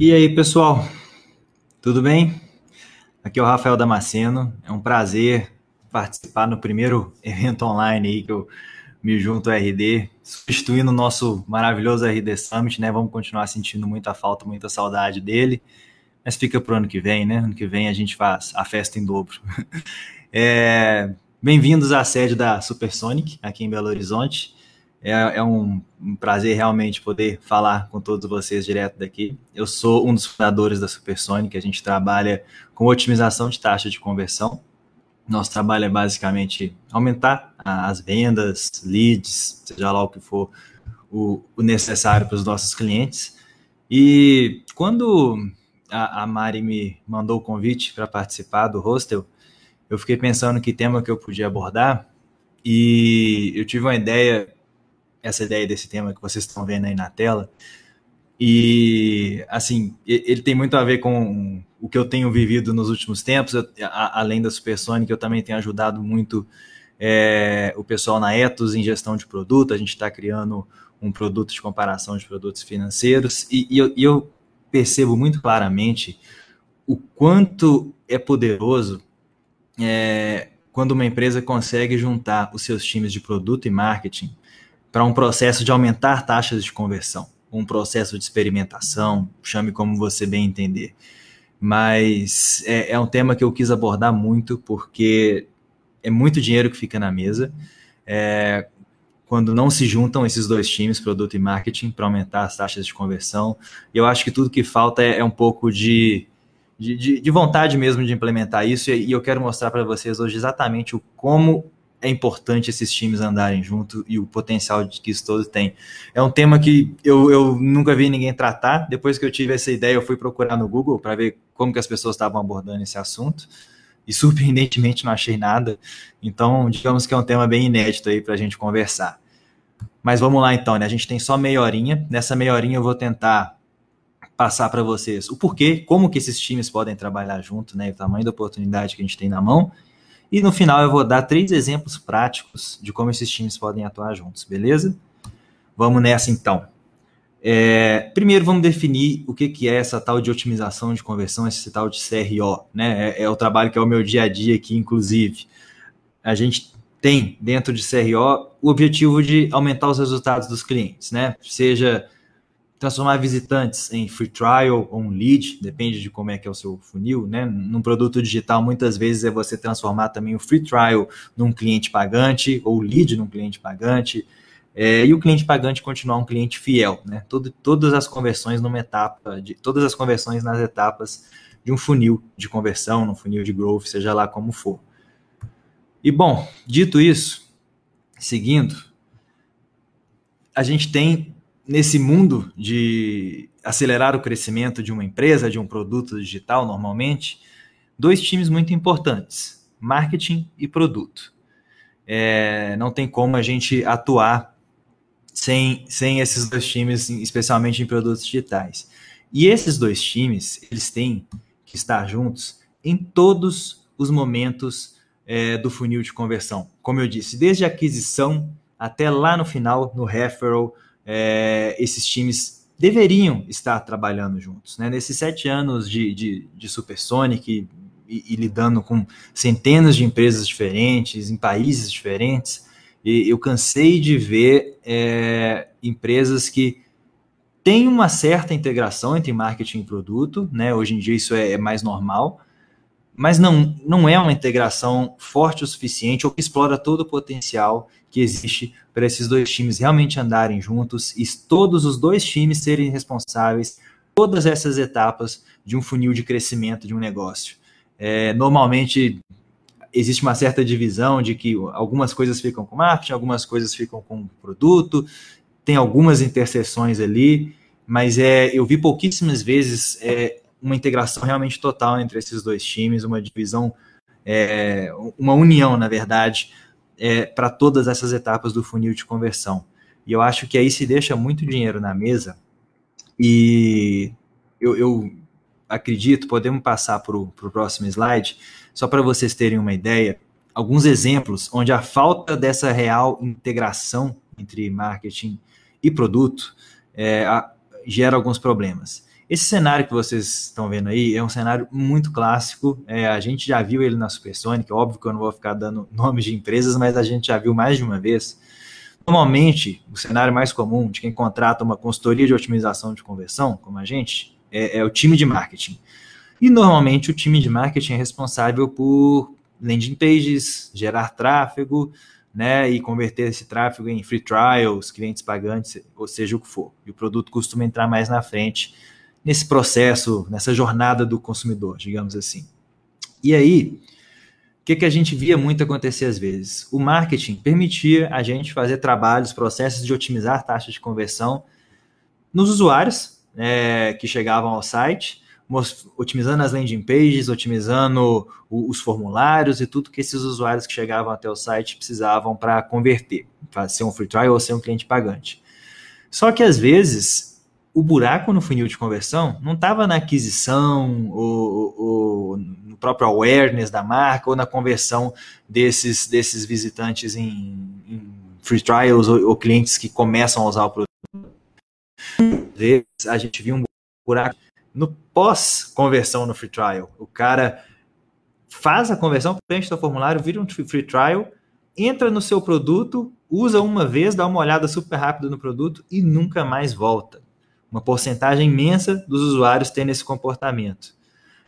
E aí, pessoal? Tudo bem? Aqui é o Rafael Damasceno. É um prazer participar no primeiro evento online aí que eu me junto ao RD, substituindo o nosso maravilhoso RD Summit, né? Vamos continuar sentindo muita falta, muita saudade dele. Mas fica pro ano que vem, né? Ano que vem a gente faz a festa em dobro. É, Bem-vindos à sede da Supersonic, aqui em Belo Horizonte. É, é um, um, prazer realmente poder falar com todos vocês direto daqui. Eu sou um dos fundadores da Supersonic, a gente trabalha com otimização de taxa de conversão. Nosso trabalho é basicamente aumentar as vendas, leads, seja lá o que for o, o necessário para os nossos clientes. E quando a, a Mari me mandou o convite para participar do hostel, eu fiquei pensando que tema que eu podia abordar e eu tive uma ideia, essa ideia desse tema que vocês estão vendo aí na tela. E, assim, ele tem muito a ver com o que eu tenho vivido nos últimos tempos. Eu, a, além da Supersonic, eu também tenho ajudado muito é, o pessoal na Etos em gestão de produto. A gente está criando um produto de comparação de produtos financeiros. E, e, eu, e eu percebo muito claramente o quanto é poderoso é, quando uma empresa consegue juntar os seus times de produto e marketing para um processo de aumentar taxas de conversão, um processo de experimentação, chame como você bem entender. Mas é, é um tema que eu quis abordar muito porque é muito dinheiro que fica na mesa. É, quando não se juntam esses dois times, produto e marketing, para aumentar as taxas de conversão. E eu acho que tudo que falta é, é um pouco de de, de, de vontade mesmo de implementar isso, e, e eu quero mostrar para vocês hoje exatamente o como é importante esses times andarem junto e o potencial que isso todo tem. É um tema que eu, eu nunca vi ninguém tratar. Depois que eu tive essa ideia, eu fui procurar no Google para ver como que as pessoas estavam abordando esse assunto. E surpreendentemente não achei nada. Então, digamos que é um tema bem inédito aí para a gente conversar. Mas vamos lá então, né? A gente tem só meia horinha. Nessa meia horinha eu vou tentar passar para vocês o porquê, como que esses times podem trabalhar junto, né, o tamanho da oportunidade que a gente tem na mão. E no final eu vou dar três exemplos práticos de como esses times podem atuar juntos, beleza? Vamos nessa então. É, primeiro vamos definir o que, que é essa tal de otimização de conversão, esse tal de CRO, né? É, é o trabalho que é o meu dia a dia aqui, inclusive. A gente tem dentro de CRO o objetivo de aumentar os resultados dos clientes, né? Seja transformar visitantes em free trial ou um lead, depende de como é que é o seu funil, né? Num produto digital, muitas vezes é você transformar também o free trial num cliente pagante ou lead num cliente pagante. É, e o cliente pagante continuar um cliente fiel, né? Todo, todas as conversões numa etapa, de, todas as conversões nas etapas de um funil de conversão, no funil de growth, seja lá como for. E bom, dito isso, seguindo, a gente tem nesse mundo de acelerar o crescimento de uma empresa, de um produto digital, normalmente, dois times muito importantes: marketing e produto. É, não tem como a gente atuar sem, sem esses dois times, especialmente em produtos digitais. E esses dois times, eles têm que estar juntos em todos os momentos é, do funil de conversão. Como eu disse, desde a aquisição até lá no final, no referral, é, esses times deveriam estar trabalhando juntos. Né? Nesses sete anos de, de, de Supersonic e, e, lidando com centenas de empresas diferentes, em países diferentes, eu cansei de ver é, empresas que têm uma certa integração entre marketing e produto, né? hoje em dia isso é, é mais normal, mas não, não é uma integração forte o suficiente ou que explora todo o potencial que existe para esses dois times realmente andarem juntos e todos os dois times serem responsáveis todas essas etapas de um funil de crescimento de um negócio. É, normalmente existe uma certa divisão de que algumas coisas ficam com marketing, algumas coisas ficam com produto, tem algumas interseções ali, mas é, eu vi pouquíssimas vezes é, uma integração realmente total entre esses dois times, uma divisão, é, uma união, na verdade, é, para todas essas etapas do funil de conversão. E eu acho que aí se deixa muito dinheiro na mesa e eu, eu acredito, podemos passar para o próximo slide, só para vocês terem uma ideia, alguns exemplos onde a falta dessa real integração entre marketing e produto é, a, gera alguns problemas. Esse cenário que vocês estão vendo aí é um cenário muito clássico. É, a gente já viu ele na Supersonic. Óbvio que eu não vou ficar dando nomes de empresas, mas a gente já viu mais de uma vez. Normalmente, o cenário mais comum de quem contrata uma consultoria de otimização de conversão, como a gente, é, é o time de marketing. E normalmente o time de marketing é responsável por landing pages, gerar tráfego, né, e converter esse tráfego em free trials, clientes pagantes, ou seja o que for. E o produto costuma entrar mais na frente nesse processo, nessa jornada do consumidor, digamos assim. E aí, o que, que a gente via muito acontecer às vezes? O marketing permitia a gente fazer trabalhos, processos de otimizar taxa de conversão nos usuários é, que chegavam ao site, otimizando as landing pages, otimizando os formulários e tudo que esses usuários que chegavam até o site precisavam para converter, para ser um free trial ou ser um cliente pagante. Só que às vezes o buraco no funil de conversão não estava na aquisição ou, ou, no próprio awareness da marca ou na conversão desses, desses visitantes em, em free trials ou, ou clientes que começam a usar o produto. Às vezes a gente viu um buraco no pós-conversão no free trial. O cara faz a conversão, preenche o formulário, vira um free trial, entra no seu produto, usa uma vez, dá uma olhada super rápida no produto e nunca mais volta. Uma porcentagem imensa dos usuários tendo esse comportamento.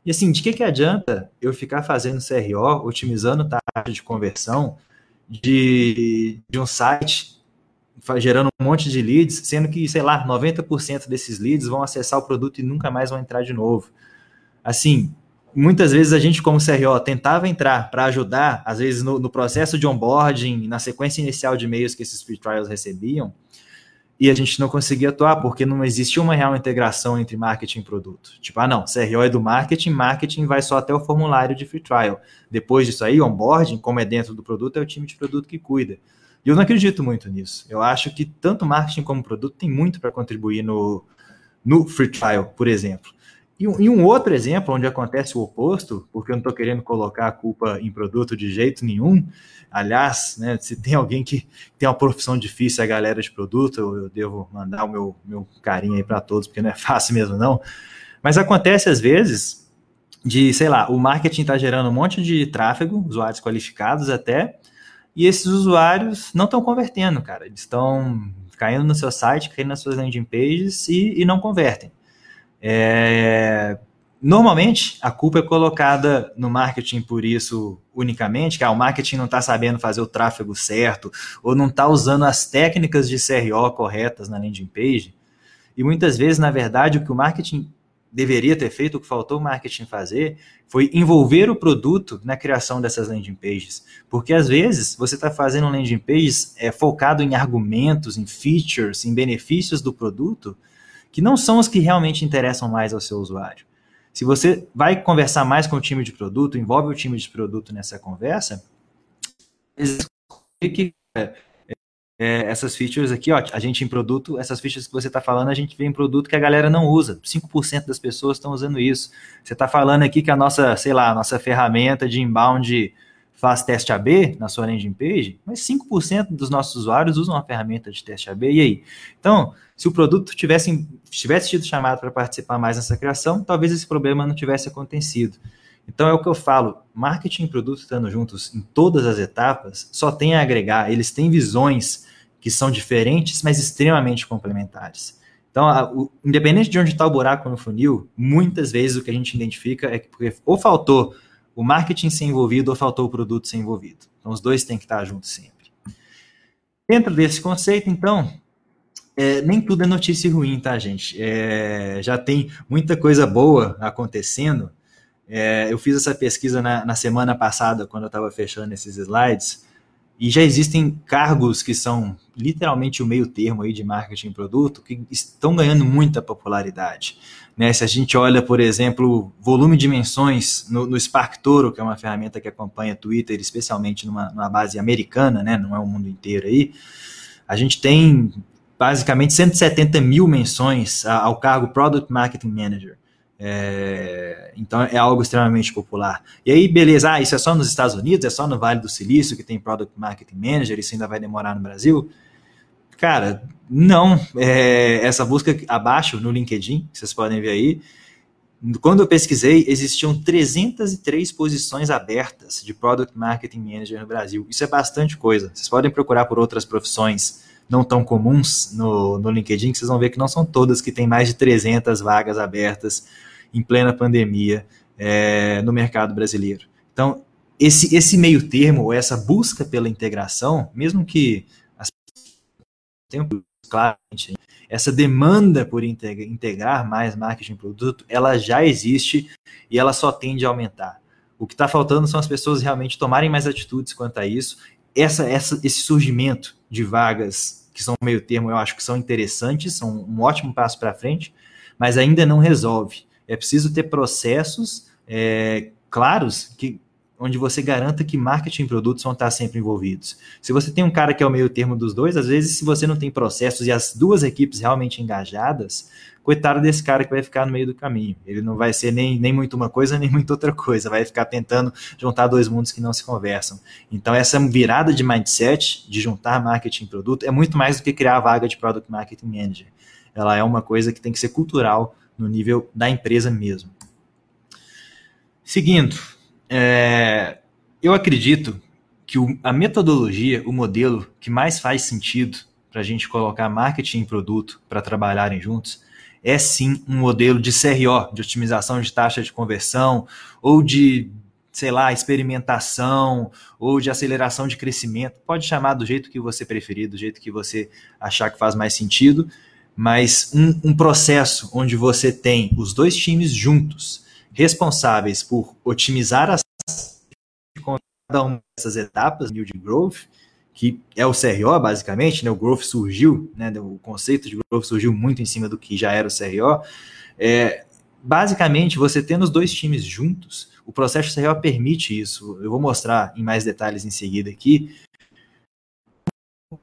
E assim, de que, que adianta eu ficar fazendo CRO, otimizando taxa de conversão de, de um site gerando um monte de leads, sendo que, sei lá, 90% desses leads vão acessar o produto e nunca mais vão entrar de novo. Assim, muitas vezes a gente, como CRO, tentava entrar para ajudar, às vezes no, no, processo de onboarding, na sequência inicial de e-mails que esses free trials recebiam, e a gente não conseguia atuar porque não existia uma real integração entre marketing e produto. Tipo, ah, não, CRO é do marketing, marketing vai só até o formulário de free trial. Depois disso aí, onboarding, como é dentro do produto, é o time de produto que cuida. E eu não acredito muito nisso. Eu acho que tanto marketing como produto tem muito para contribuir no, no free trial, por exemplo. E um, e um, outro exemplo onde acontece o oposto, porque eu não estou querendo colocar a culpa em produto de jeito nenhum. Aliás, né, se tem alguém que tem uma profissão difícil, é a galera de produto, eu, eu devo mandar o meu, meu carinho aí para todos, porque não é fácil mesmo, não. Mas acontece às vezes de, sei lá, o marketing está gerando um monte de tráfego, usuários qualificados até, e esses usuários não estão convertendo, cara. Eles estão caindo no seu site, caindo nas suas landing pages e, e não convertem. É, normalmente, a culpa é colocada no marketing por isso unicamente, que ah, o marketing não está sabendo fazer o tráfego certo, ou não está usando as técnicas de CRO corretas na landing page. E muitas vezes, na verdade, o que o marketing deveria ter feito, o que faltou o marketing fazer, foi envolver o produto na criação dessas landing pages. Porque às vezes você está fazendo landing pages é, focado em argumentos, em features, em benefícios do produto, que não são os que realmente interessam mais ao seu usuário. Se você vai conversar mais com o time de produto, envolve o time de produto nessa conversa, que é, é, essas features aqui, ó, a gente em produto, essas features que você está falando, a gente vê em produto que a galera não usa. 5% das pessoas estão usando isso. Você está falando aqui que a nossa, sei lá, a nossa ferramenta de inbound faz teste AB na sua landing page, mas 5% dos nossos usuários usam a ferramenta de teste AB, e aí? Então, se o produto tivesse, tivesse tido chamado para participar mais nessa criação, talvez esse problema não tivesse acontecido. Então é o que eu falo, marketing e produto estando juntos em todas as etapas só tem a agregar, eles têm visões que são diferentes, mas extremamente complementares. Então, a, o, independente de onde está o buraco no funil, muitas vezes o que a gente identifica é que porque ou faltou o marketing ser envolvido ou faltou o produto ser envolvido. Então, os dois têm que estar juntos sempre. Dentro desse conceito, então, é, nem tudo é notícia ruim, tá, gente? É, já tem muita coisa boa acontecendo. É, eu fiz essa pesquisa na, na semana passada, quando eu estava fechando esses slides, e já existem cargos que são literalmente o meio termo aí de marketing produto que estão ganhando muita popularidade. Né? Se a gente olha, por exemplo, volume de menções no, no Spark Toro, que é uma ferramenta que acompanha Twitter, especialmente numa, numa base americana, né? não é o mundo inteiro aí, a gente tem basicamente 170 mil menções ao cargo Product Marketing Manager. É, então é algo extremamente popular. E aí, beleza, ah, isso é só nos Estados Unidos, é só no Vale do Silício que tem Product Marketing Manager, isso ainda vai demorar no Brasil. Cara, não. É, essa busca abaixo no LinkedIn, vocês podem ver aí, quando eu pesquisei, existiam 303 posições abertas de Product Marketing Manager no Brasil. Isso é bastante coisa. Vocês podem procurar por outras profissões não tão comuns no, no LinkedIn, que vocês vão ver que não são todas que têm mais de 300 vagas abertas em plena pandemia é, no mercado brasileiro. Então, esse, esse meio termo, ou essa busca pela integração, mesmo que as tempo claramente essa demanda por integrar mais marketing produto, ela já existe e ela só tende a aumentar. O que está faltando são as pessoas realmente tomarem mais atitudes quanto a isso. Essa, essa, esse surgimento de vagas que são meio termo, eu acho que são interessantes, são um ótimo passo para frente, mas ainda não resolve. É preciso ter processos é, claros que onde você garanta que marketing e produtos vão estar sempre envolvidos. Se você tem um cara que é o meio termo dos dois, às vezes, se você não tem processos e as duas equipes realmente engajadas, coitado desse cara que vai ficar no meio do caminho. Ele não vai ser nem, nem muito uma coisa, nem muito outra coisa. Vai ficar tentando juntar dois mundos que não se conversam. Então, essa virada de mindset, de juntar marketing e produto, é muito mais do que criar a vaga de Product Marketing Manager. Ela é uma coisa que tem que ser cultural no nível da empresa mesmo. Seguindo, é, eu acredito que o, a metodologia, o modelo que mais faz sentido para a gente colocar marketing e produto para trabalharem juntos é sim um modelo de CRO, de otimização de taxa de conversão, ou de, sei lá, experimentação, ou de aceleração de crescimento. Pode chamar do jeito que você preferir, do jeito que você achar que faz mais sentido, mas um, um processo onde você tem os dois times juntos responsáveis por otimizar as cada uma dessas etapas de growth, que é o CRO, basicamente, né? O growth surgiu, né? O conceito de growth surgiu muito em cima do que já era o CRO. É, basicamente, você tendo os dois times juntos, o processo CRO permite isso. Eu vou mostrar em mais detalhes em seguida aqui.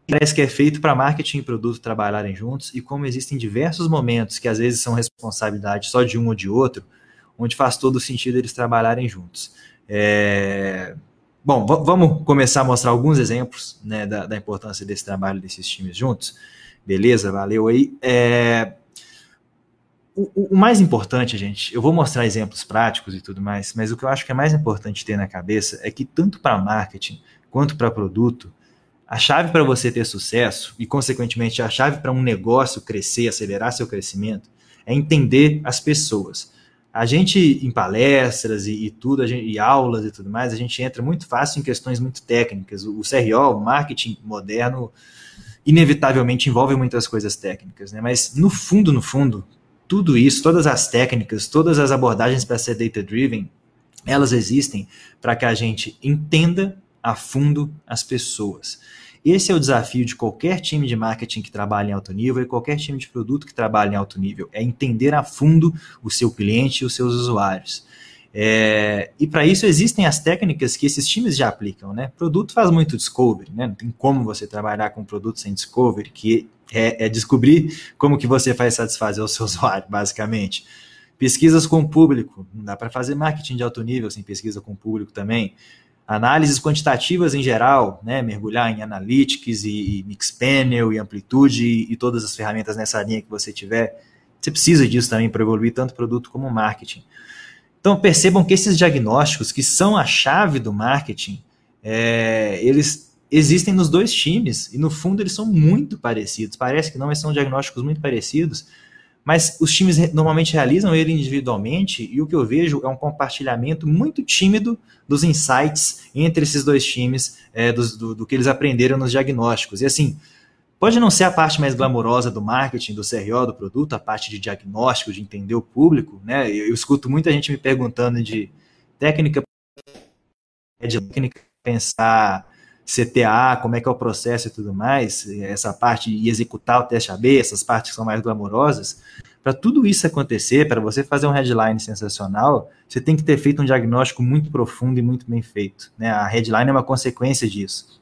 Parece que é feito para marketing e produto trabalharem juntos e como existem diversos momentos que às vezes são responsabilidade só de um ou de outro, onde faz todo sentido eles trabalharem juntos. É... Bom, vamos começar a mostrar alguns exemplos né, da, da, importância desse trabalho desses times juntos. Beleza, valeu aí. É... O, o, mais importante, gente, eu vou mostrar exemplos práticos e tudo mais, mas o que eu acho que é mais importante ter na cabeça é que tanto para marketing quanto para produto, a chave para você ter sucesso e, consequentemente, a chave para um negócio crescer, acelerar seu crescimento, é entender as pessoas. A gente, em palestras e, e tudo, gente, e aulas e tudo mais, a gente entra muito fácil em questões muito técnicas. O, o CRO, o marketing moderno, inevitavelmente envolve muitas coisas técnicas, né? Mas no fundo, no fundo, tudo isso, todas as técnicas, todas as abordagens para ser data-driven, elas existem para que a gente entenda a fundo as pessoas. Esse é o desafio de qualquer time de marketing que trabalha em alto nível e qualquer time de produto que trabalha em alto nível. É entender a fundo o seu cliente e os seus usuários. É, e para isso existem as técnicas que esses times já aplicam, né? Produto faz muito discovery, né? Não tem como você trabalhar com produto sem discovery, que é, é descobrir como que você faz satisfazer o seu usuário, basicamente. Pesquisas com o público, não dá para fazer marketing de alto nível sem pesquisa com o público também análises quantitativas em geral, né, mergulhar em analytics e, e mixpanel e amplitude e, e, todas as ferramentas nessa linha que você tiver, você precisa disso também para evoluir tanto produto como marketing. Então percebam que esses diagnósticos que são a chave do marketing, é, eles existem nos dois times e no fundo eles são muito parecidos. Parece que não, mas são diagnósticos muito parecidos mas os times normalmente realizam ele individualmente e o que eu vejo é um compartilhamento muito tímido dos insights entre esses dois times, é, do, do, do, que eles aprenderam nos diagnósticos. E assim, pode não ser a parte mais glamourosa do marketing, do CRO, do produto, a parte de diagnóstico, de entender o público, né? Eu, eu escuto muita gente me perguntando de técnica de técnica pensar CTA, como é que é o processo e tudo mais, essa parte de executar o teste AB, essas partes que são mais glamurosas, para tudo isso acontecer, para você fazer um headline sensacional, você tem que ter feito um diagnóstico muito profundo e muito bem feito. Né? A headline é uma consequência disso.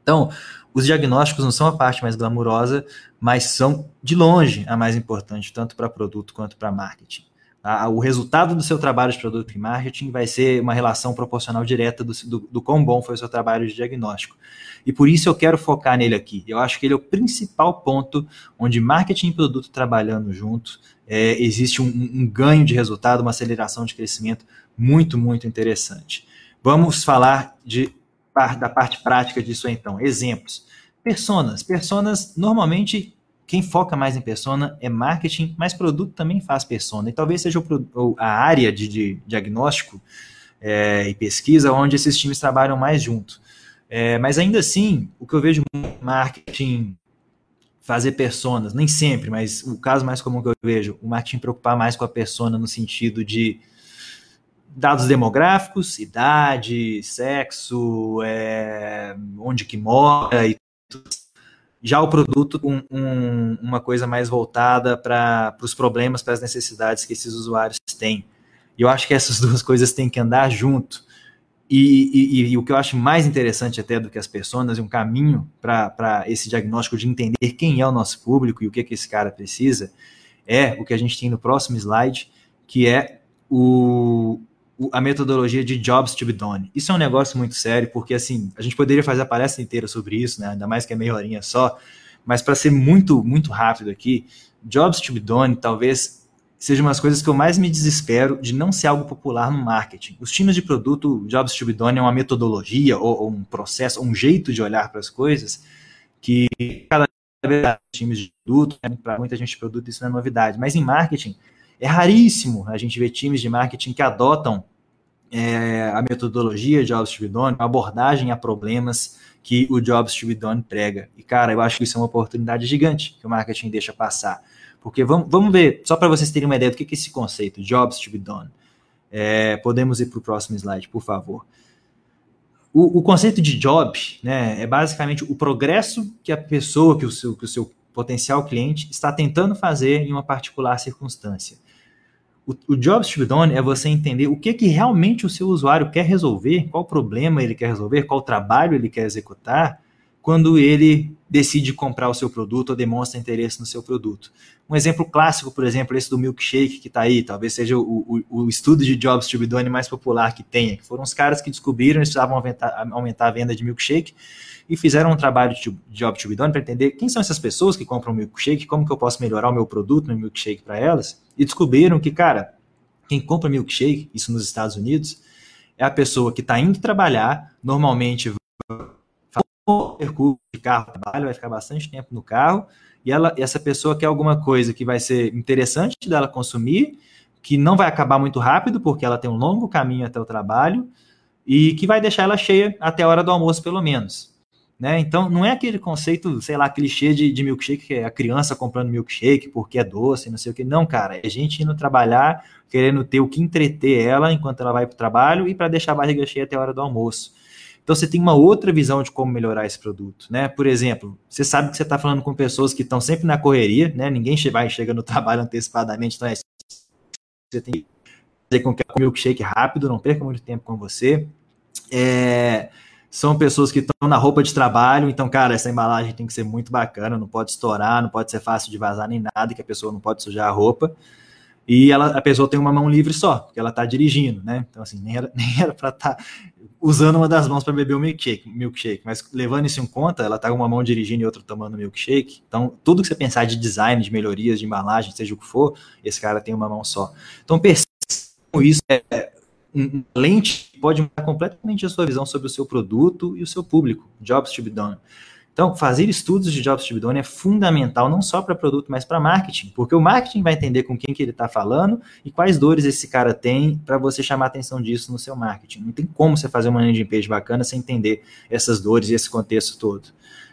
Então, os diagnósticos não são a parte mais glamurosa, mas são, de longe, a mais importante, tanto para produto quanto para marketing. O resultado do seu trabalho de produto e marketing vai ser uma relação proporcional direta do, do, do quão bom foi o seu trabalho de diagnóstico. E por isso eu quero focar nele aqui. Eu acho que ele é o principal ponto onde marketing e produto trabalhando juntos é, existe um, um ganho de resultado, uma aceleração de crescimento muito, muito interessante. Vamos falar de, da parte prática disso então. Exemplos. Personas. Personas, normalmente, quem foca mais em persona é marketing, mas produto também faz persona. E talvez seja o, a área de, de diagnóstico é, e pesquisa onde esses times trabalham mais junto. É, mas ainda assim, o que eu vejo marketing fazer personas, nem sempre, mas o caso mais comum que eu vejo, o marketing preocupar mais com a persona no sentido de dados demográficos, idade, sexo, é, onde que mora e tudo. Já o produto com um, uma coisa mais voltada para os problemas, para as necessidades que esses usuários têm. E eu acho que essas duas coisas têm que andar junto. E, e, e, o que eu acho mais interessante até do que as pessoas, e um caminho para esse diagnóstico de entender quem é o nosso público e o que, que esse cara precisa, é o que a gente tem no próximo slide, que é o, o, a metodologia de Jobs to be Done. Isso é um negócio muito sério, porque assim, a gente poderia fazer a palestra inteira sobre isso, né? ainda mais que é meia horinha só, mas para ser muito, muito rápido aqui, Jobs to be Done talvez seja uma das coisas que eu mais me desespero de não ser algo popular no marketing. Os times de produto, Jobs to be done é uma metodologia ou, ou um processo, um jeito de olhar para as coisas que cada vez times de produto, né, para muita gente de produto isso não é novidade, mas em marketing é raríssimo a gente ver times de marketing que adotam é, a metodologia Jobs to be done, a abordagem a problemas que o Jobs to be done prega. E cara, eu acho que isso é uma oportunidade gigante que o marketing deixa passar porque vamos, vamos ver, só para vocês terem uma ideia do que é esse conceito, jobs to be done. É, podemos ir para o próximo slide, por favor. O, o, conceito de job né, é basicamente o progresso que a pessoa, que o, seu, que o seu potencial cliente está tentando fazer em uma particular circunstância. O, Jobs to be done é você entender o que, que realmente o seu usuário quer resolver, qual problema ele quer resolver, qual trabalho ele quer executar, quando ele decide comprar o seu produto ou demonstra interesse no seu produto. Um exemplo clássico, por exemplo, esse do milkshake que está aí, talvez seja o, o, o, estudo de Jobs done mais popular que tenha, que foram os caras que descobriram que precisavam aumentar, aumentar a venda de milkshake e fizeram um trabalho de Jobs done para entender quem são essas pessoas que compram milkshake, como que eu posso melhorar o meu produto no milkshake para elas, e descobriram que, cara, quem compra milkshake, isso nos Estados Unidos, é a pessoa que está indo trabalhar, normalmente percurso de carro trabalho, vai ficar bastante tempo no carro, e ela, essa pessoa quer alguma coisa que vai ser interessante dela consumir, que não vai acabar muito rápido, porque ela tem um longo caminho até o trabalho, e que vai deixar ela cheia até a hora do almoço, pelo menos. Né? Então, não é aquele conceito, sei lá, clichê de, de milkshake, que é a criança comprando milkshake porque é doce, não sei o que. Não, cara, é gente indo trabalhar, querendo ter o que entreter ela enquanto ela vai para o trabalho e para deixar a barriga cheia até a hora do almoço. Então você tem uma outra visão de como melhorar esse produto, né? Por exemplo, você sabe que você está falando com pessoas que estão sempre na correria, né? Ninguém vai chega no trabalho antecipadamente, então é você tem que fazer com que o milkshake rápido, não perca muito tempo com você. É, são pessoas que estão na roupa de trabalho, então, cara, essa embalagem tem que ser muito bacana, não pode estourar, não pode ser fácil de vazar nem nada, que a pessoa não pode sujar a roupa e ela, a pessoa tem uma mão livre só, porque ela está dirigindo, né? Então, assim, nem era, para estar tá usando uma das mãos para beber o milkshake, milkshake, mas levando isso em conta, ela está com uma mão dirigindo e outra tomando milkshake. Então, tudo que você pensar de design, de melhorias, de embalagem, seja o que for, esse cara tem uma mão só. Então, percebam isso, é uma lente que pode mudar completamente a sua visão sobre o seu produto e o seu público. Jobs to be done. Então, fazer estudos de be done é fundamental não só para produto, mas para marketing, porque o marketing vai entender com quem que ele está falando e quais dores esse cara tem para você chamar atenção disso no seu marketing. Não tem como você fazer uma landing page bacana sem entender essas dores e esse contexto todo.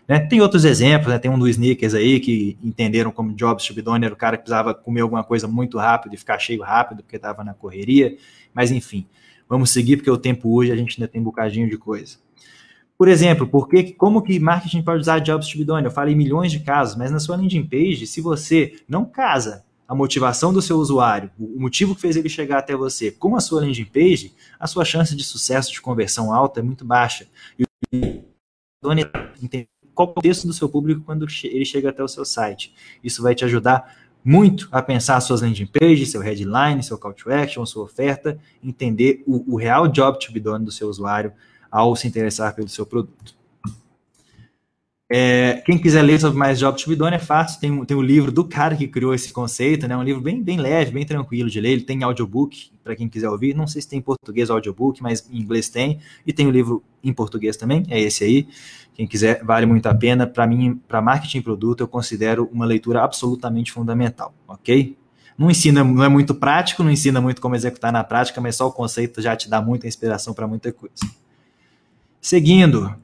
Né? Tem outros exemplos, né? tem um do Sneakers aí que entenderam como be done era o cara que precisava comer alguma coisa muito rápido e ficar cheio rápido porque estava na correria, mas enfim, vamos seguir porque o tempo hoje a gente ainda tem um bocadinho de coisa. Por exemplo, porque, como que marketing pode usar Jobs to be done? Eu falei milhões de casos, mas na sua landing page, se você não casa a motivação do seu usuário, o motivo que fez ele chegar até você, com a sua landing page, a sua chance de sucesso de conversão alta é muito baixa. E o qual é o texto do seu público quando ele chega até o seu site. Isso vai te ajudar muito a pensar suas landing pages, seu headline, seu call to action, sua oferta, entender o, o real job to be done do seu usuário ao se interessar pelo seu produto. É, quem quiser ler sobre mais Job to be done é fácil, tem, tem o livro do cara que criou esse conceito, né? Um livro bem, bem leve, bem tranquilo de ler. Ele tem audiobook para quem quiser ouvir. Não sei se tem em português audiobook, mas em inglês tem. E tem o livro em português também, é esse aí. Quem quiser, vale muito a pena. Para mim, para marketing e produto, eu considero uma leitura absolutamente fundamental, ok? Não ensina, não é muito prático, não ensina muito como executar na prática, mas só o conceito já te dá muita inspiração para muita coisa. Seguindo,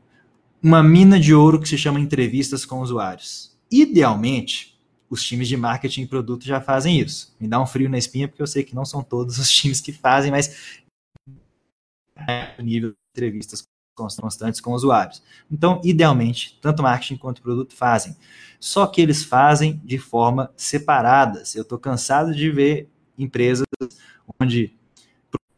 uma mina de ouro que se chama entrevistas com usuários. Idealmente, os times de marketing e produto já fazem isso. Me dá um frio na espinha, porque eu sei que não são todos os times que fazem, mas é nível de entrevistas constantes com usuários. Então, idealmente, tanto marketing quanto produto fazem. Só que eles fazem de forma separada. Eu estou cansado de ver empresas onde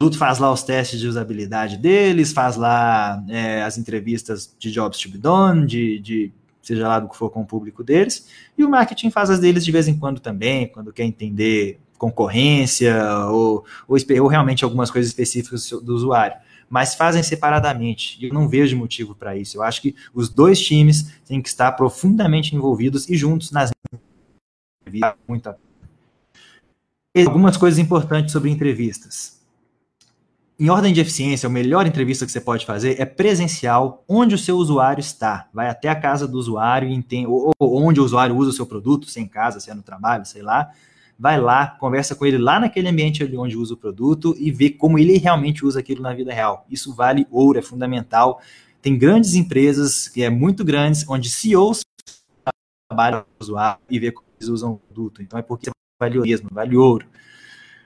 produto faz lá os testes de usabilidade deles, faz lá é, as entrevistas de jobs to be done, de, de, seja lá do que for com o público deles, e o marketing faz as deles de vez em quando também, quando quer entender concorrência ou, ou, ou realmente algumas coisas específicas do usuário. Mas fazem separadamente, e eu não vejo motivo para isso. Eu acho que os dois times têm que estar profundamente envolvidos e juntos nas muita algumas coisas importantes sobre entrevistas em ordem de eficiência, a melhor entrevista que você pode fazer é presencial, onde o seu usuário está. Vai até a casa do usuário, entende, ou, ou onde o usuário usa o seu produto, se é em casa, se é no trabalho, sei lá. Vai lá, conversa com ele lá naquele ambiente onde usa o produto e vê como ele realmente usa aquilo na vida real. Isso vale ouro, é fundamental. Tem grandes empresas, que é muito grandes, onde CEOs trabalham com o usuário e vê como eles usam o produto. Então é porque vale mesmo, vale ouro.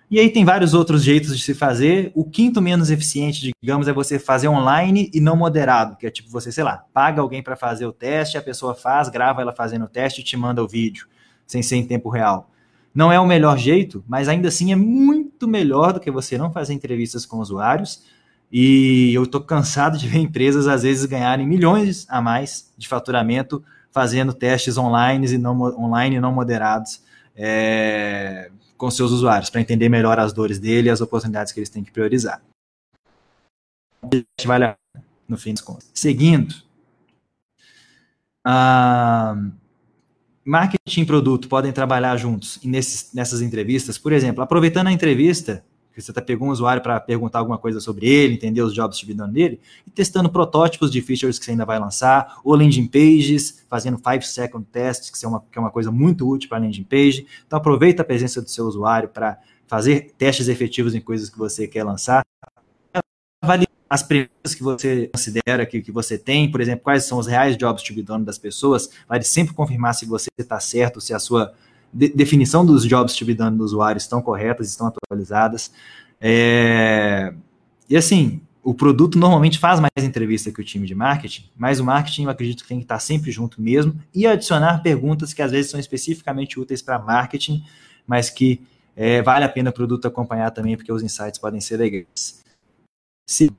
E aí tem vários outros jeitos de se fazer. O quinto menos eficiente, digamos, é você fazer online e não moderado, que é tipo você, sei lá, paga alguém para fazer o teste, a pessoa faz, grava ela fazendo o teste e te manda o vídeo, sem ser em tempo real. Não é o melhor jeito, mas ainda assim é muito melhor do que você não fazer entrevistas com usuários. E eu estou cansado de ver empresas às vezes ganharem milhões a mais de faturamento fazendo testes online e não online e não moderados. É, com seus usuários, para entender melhor as dores dele e as oportunidades que eles têm que priorizar. Vale a pena, no fim das contas. Seguindo, uh, marketing e produto podem trabalhar juntos nesses, nessas entrevistas. Por exemplo, aproveitando a entrevista, que você tá, pegou um usuário para perguntar alguma coisa sobre ele, entender os jobs be done dele, e testando protótipos de features que você ainda vai lançar, ou landing pages, fazendo 5 second tests, que é, uma, que é uma coisa muito útil para landing page. Então aproveita a presença do seu usuário para fazer testes efetivos em coisas que você quer lançar. Avalie as premissas que você considera que, que você tem, por exemplo, quais são os reais jobs to be done das pessoas, vale sempre confirmar se você está certo, se a sua de, definição dos jobs to be done do usuário estão corretas, estão atualizadas. É, e assim, o produto normalmente faz mais entrevista que o time de marketing, mas o marketing eu acredito que tem que estar sempre junto mesmo e adicionar perguntas que às vezes são especificamente úteis para marketing, mas que é, vale a pena o produto acompanhar também, porque os insights podem ser legais. Se,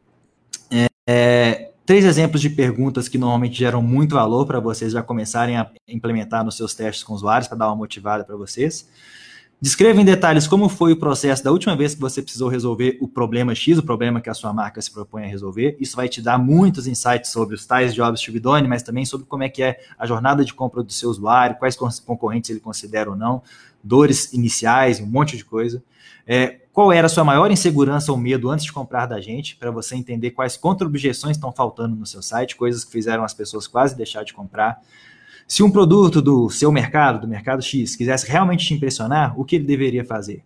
é, é três exemplos de perguntas que normalmente geram muito valor para vocês já começarem a implementar nos seus testes com usuários para dar uma motivada para vocês. Descreva em detalhes como foi o processo da última vez que você precisou resolver o problema X, o problema que a sua marca se propõe a resolver. Isso vai te dar muitos insights sobre os tais jobs to be done, mas também sobre como é que é a jornada de compra do seu usuário, quais concorrentes ele considera ou não, dores iniciais, um monte de coisa. É, qual era a sua maior insegurança ou medo antes de comprar da gente, para você entender quais contra-objeções estão faltando no seu site, coisas que fizeram as pessoas quase deixar de comprar. Se um produto do seu mercado, do mercado X, quisesse realmente te impressionar, o que ele deveria fazer?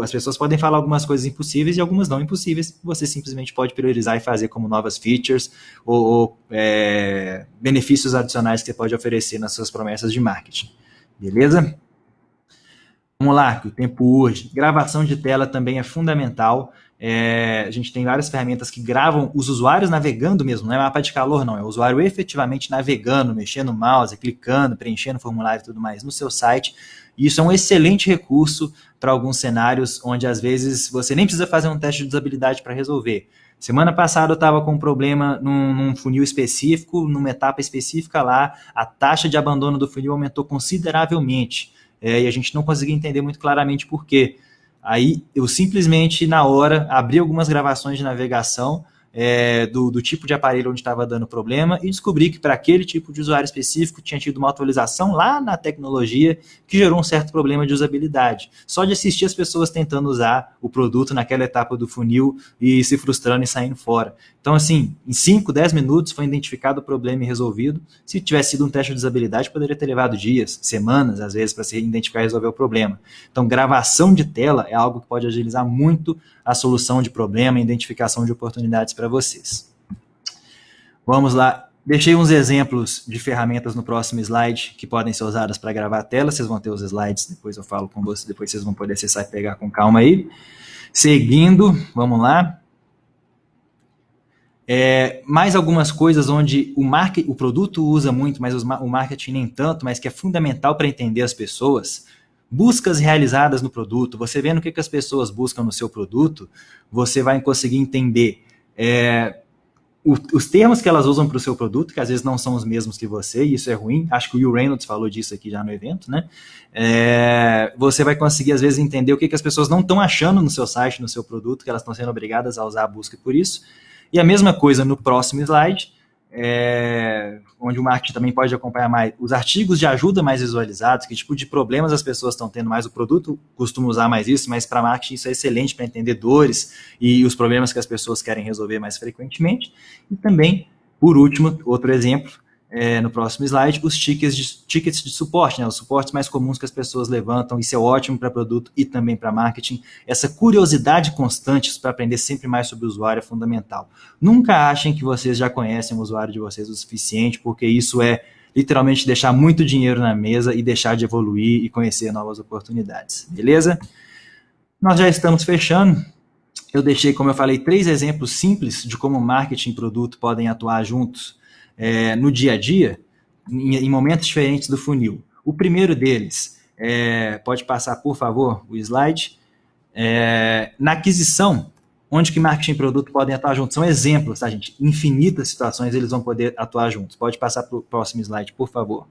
As pessoas podem falar algumas coisas impossíveis e algumas não impossíveis. Você simplesmente pode priorizar e fazer como novas features ou, ou é, benefícios adicionais que você pode oferecer nas suas promessas de marketing. Beleza? Vamos lá, que o tempo urge. Gravação de tela também é fundamental. É, a gente tem várias ferramentas que gravam os usuários navegando mesmo, não é mapa de calor, não, é o usuário efetivamente navegando, mexendo o mouse, clicando, preenchendo formulário e tudo mais no seu site. Isso é um excelente recurso para alguns cenários onde às vezes você nem precisa fazer um teste de usabilidade para resolver. Semana passada eu estava com um problema num, num, funil específico, numa etapa específica lá, a taxa de abandono do funil aumentou consideravelmente. É, e a gente não conseguia entender muito claramente por quê. Aí eu simplesmente, na hora, abri algumas gravações de navegação é, do, do, tipo de aparelho onde estava dando problema e descobri que para aquele tipo de usuário específico tinha tido uma atualização lá na tecnologia que gerou um certo problema de usabilidade. Só de assistir as pessoas tentando usar o produto naquela etapa do funil e se frustrando e saindo fora. Então, assim, em 5, 10 minutos foi identificado o problema e resolvido. Se tivesse sido um teste de usabilidade, poderia ter levado dias, semanas, às vezes, para se identificar e resolver o problema. Então, gravação de tela é algo que pode agilizar muito a solução de problema identificação de oportunidades para vocês. Vamos lá. Deixei uns exemplos de ferramentas no próximo slide que podem ser usadas para gravar a tela. Vocês vão ter os slides, depois eu falo com vocês, depois vocês vão poder acessar e pegar com calma aí. Seguindo, vamos lá. É, mais algumas coisas onde o, market, o produto usa muito, mas o marketing nem tanto, mas que é fundamental para entender as pessoas buscas realizadas no produto, você vendo o que, que as pessoas buscam no seu produto, você vai conseguir entender é, o, os termos que elas usam para o seu produto, que às vezes não são os mesmos que você, e isso é ruim. Acho que o Will Reynolds falou disso aqui já no evento, né? É, você vai conseguir, às vezes, entender o que, que as pessoas não estão achando no seu site, no seu produto, que elas estão sendo obrigadas a usar a busca por isso. E a mesma coisa no próximo slide, é, onde o marketing também pode acompanhar mais os artigos de ajuda mais visualizados, que tipo de problemas as pessoas estão tendo mais, o produto costuma usar mais isso, mas para marketing isso é excelente para entender dores e os problemas que as pessoas querem resolver mais frequentemente. E também, por último, outro exemplo, é, no próximo slide, os tickets de, tickets de suporte, né, os suportes mais comuns que as pessoas levantam, isso é ótimo para produto e também para marketing. Essa curiosidade constante para aprender sempre mais sobre o usuário é fundamental. Nunca achem que vocês já conhecem o usuário de vocês o suficiente, porque isso é literalmente deixar muito dinheiro na mesa e deixar de evoluir e conhecer novas oportunidades, beleza? Nós já estamos fechando. Eu deixei, como eu falei, três exemplos simples de como marketing e produto podem atuar juntos é, no dia a dia, em, em, momentos diferentes do funil. O primeiro deles, é, pode passar, por favor, o slide, é, na aquisição, onde que marketing e produto podem atuar juntos. São exemplos, tá, gente? Infinitas situações eles vão poder atuar juntos. Pode passar para o próximo slide, por favor.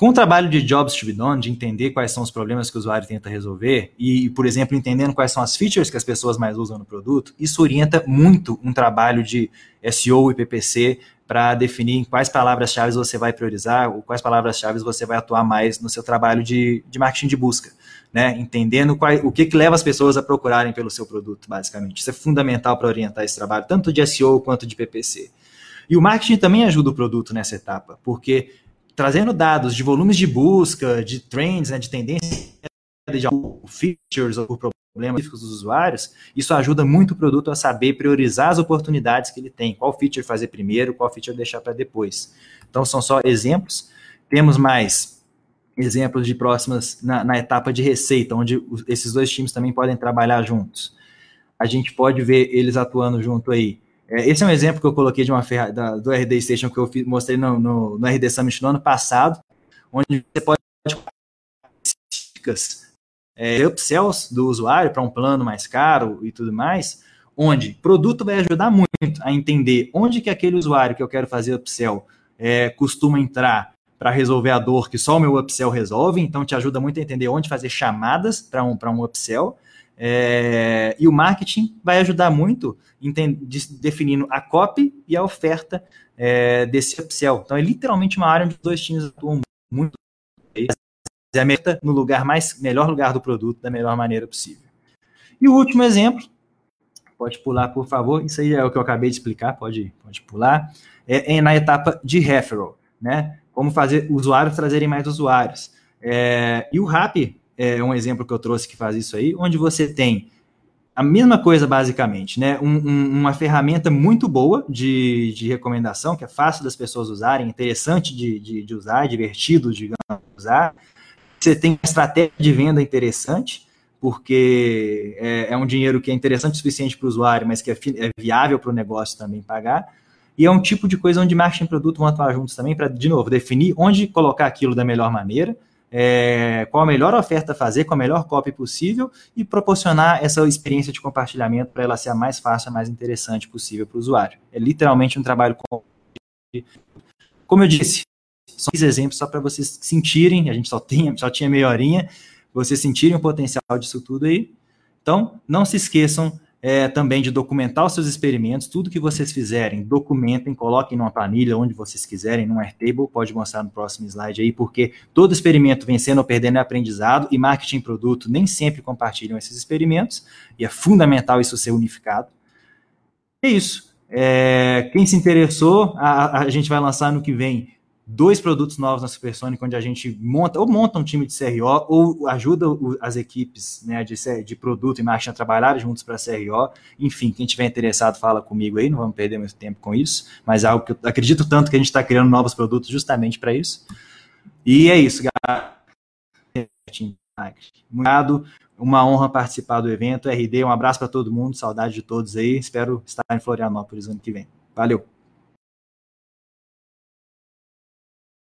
Com o trabalho de jobs to be done, de entender quais são os problemas que o usuário tenta resolver e, por exemplo, entendendo quais são as features que as pessoas mais usam no produto, isso orienta muito um trabalho de SEO e PPC para definir em quais palavras-chave você vai priorizar, ou quais palavras-chave você vai atuar mais no seu trabalho de, de marketing de busca, né? Entendendo qual, o que, que leva as pessoas a procurarem pelo seu produto, basicamente. Isso é fundamental para orientar esse trabalho, tanto de SEO quanto de PPC. E o marketing também ajuda o produto nessa etapa, porque trazendo dados de volumes de busca, de trends, né, de tendências, de features ou problemas dos usuários, isso ajuda muito o produto a saber priorizar as oportunidades que ele tem, qual feature fazer primeiro, qual feature deixar para depois. Então, são só exemplos. Temos mais exemplos de próximas na, na etapa de receita, onde esses dois times também podem trabalhar juntos. A gente pode ver eles atuando junto aí. É, esse é um exemplo que eu coloquei de uma da, do RD Station que eu fiz, mostrei no, no, no RD Summit no ano passado, onde você pode é, upsells do usuário para um plano mais caro e tudo mais, onde produto vai ajudar muito a entender onde que aquele usuário que eu quero fazer upsell é, costuma entrar para resolver a dor que só o meu upsell resolve, então te ajuda muito a entender onde fazer chamadas para um, um upsell, é, e o marketing vai ajudar muito definindo a copy e a oferta é, desse upsell. Então é literalmente uma área onde os dois times atuam muito a meta no lugar mais melhor lugar do produto da melhor maneira possível. E o último exemplo, pode pular, por favor. Isso aí é o que eu acabei de explicar, pode, pode pular. É, é na etapa de referral, né? Como fazer usuários trazerem mais usuários. É, e o RAP é um exemplo que eu trouxe que faz isso aí, onde você tem a mesma coisa, basicamente, né? Um, um, uma ferramenta muito boa de, de recomendação, que é fácil das pessoas usarem, interessante de, de, de usar, divertido de usar, você tem uma estratégia de venda interessante, porque é, é um dinheiro que é interessante o suficiente para o usuário, mas que é, é viável para o negócio também pagar. E é um tipo de coisa onde marketing e produto vão atuar juntos também para, de novo, definir onde colocar aquilo da melhor maneira, é, qual a melhor oferta fazer, com a melhor copy possível e proporcionar essa experiência de compartilhamento para ela ser a mais fácil, a mais interessante possível para o usuário. É literalmente um trabalho com. Como eu disse, São exemplos só para vocês sentirem, a gente só, tem, só tinha meia horinha, vocês sentirem o potencial disso tudo aí. Então, não se esqueçam é, também de documentar os seus experimentos, tudo que vocês fizerem, documentem, coloquem numa planilha, onde vocês quiserem, num Airtable, pode mostrar no próximo slide aí, porque todo experimento vencendo ou perdendo é aprendizado, e marketing e produto nem sempre compartilham esses experimentos, e é fundamental isso ser unificado. É isso. É, quem se interessou, a, a gente vai lançar no que vem dois produtos novos na Supersonic, onde a gente monta, ou monta um time de CRO, ou ajuda as equipes né, de, de produto e marketing a trabalhar juntos para CRO. Enfim, quem tiver interessado, fala comigo aí, não vamos perder muito tempo com isso, mas é algo que eu acredito tanto que a gente está criando novos produtos justamente para isso. E é isso, galera. Obrigado, uma honra participar do evento. RD, um abraço para todo mundo, saudade de todos aí. Espero estar em Florianópolis ano que vem. Valeu!